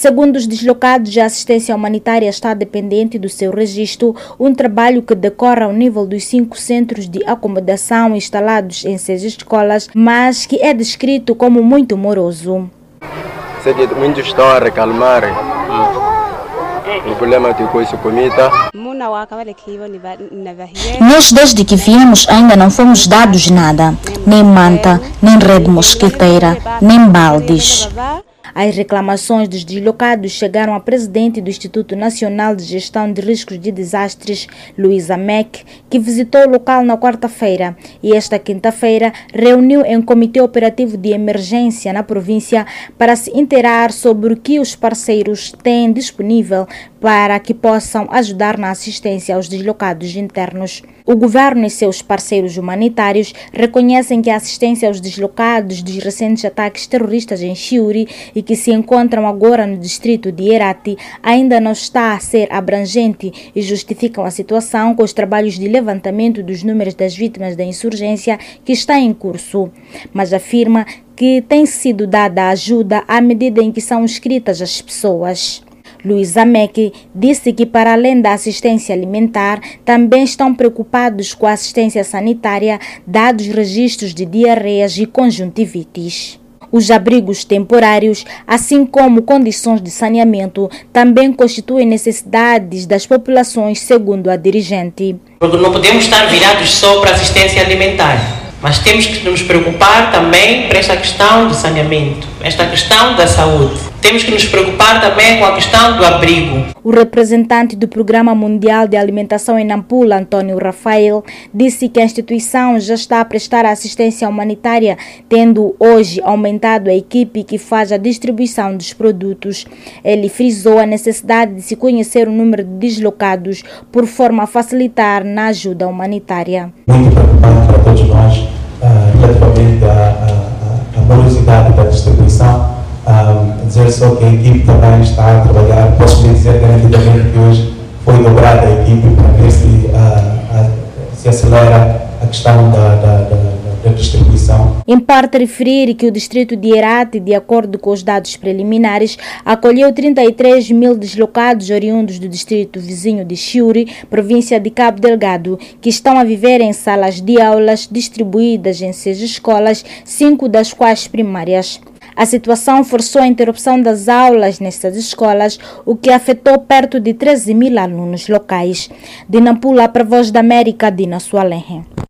Segundo os deslocados, a assistência humanitária está dependente do seu registro, um trabalho que decorre ao nível dos cinco centros de acomodação instalados em seis escolas, mas que é descrito como muito moroso. Muitos estão a reclamar o problema de coisa comida. Nós, desde que viemos, ainda não fomos dados nada, nem manta, nem rede mosquiteira, nem baldes. As reclamações dos deslocados chegaram ao presidente do Instituto Nacional de Gestão de Riscos de Desastres, Luísa Meck, que visitou o local na quarta-feira e esta quinta-feira reuniu em comitê operativo de emergência na província para se inteirar sobre o que os parceiros têm disponível para que possam ajudar na assistência aos deslocados internos. O governo e seus parceiros humanitários reconhecem que a assistência aos deslocados dos recentes ataques terroristas em Chiuri e que se encontram agora no distrito de Herati ainda não está a ser abrangente e justificam a situação com os trabalhos de levantamento dos números das vítimas da insurgência que está em curso. Mas afirma que tem sido dada ajuda à medida em que são inscritas as pessoas. Luiz Amek disse que, para além da assistência alimentar, também estão preocupados com a assistência sanitária, dados registros de diarreias e conjuntivites. Os abrigos temporários, assim como condições de saneamento, também constituem necessidades das populações, segundo a dirigente. Não podemos estar virados só para assistência alimentar mas temos que nos preocupar também para esta questão do saneamento, esta questão da saúde. Temos que nos preocupar também com a questão do abrigo. O representante do Programa Mundial de Alimentação em Nampula, Antônio Rafael, disse que a instituição já está a prestar assistência humanitária, tendo hoje aumentado a equipe que faz a distribuição dos produtos. Ele frisou a necessidade de se conhecer o número de deslocados, por forma a facilitar na ajuda humanitária. Muito preocupante para todos nós, uh, relativamente à morosidade da distribuição um, dizer só que a equipe também está a trabalhar, posso lhe dizer garantidamente que hoje foi dobrada a equipe para ver se, uh, uh, se acelera a questão da, da, da distribuição. Importa referir que o distrito de Herate, de acordo com os dados preliminares, acolheu 33 mil deslocados oriundos do distrito vizinho de Chiuri, província de Cabo Delgado, que estão a viver em salas de aulas distribuídas em seis escolas, cinco das quais primárias. A situação forçou a interrupção das aulas nestas escolas, o que afetou perto de 13 mil alunos locais. De Nampula para Voz da América, Dina Sualenhe.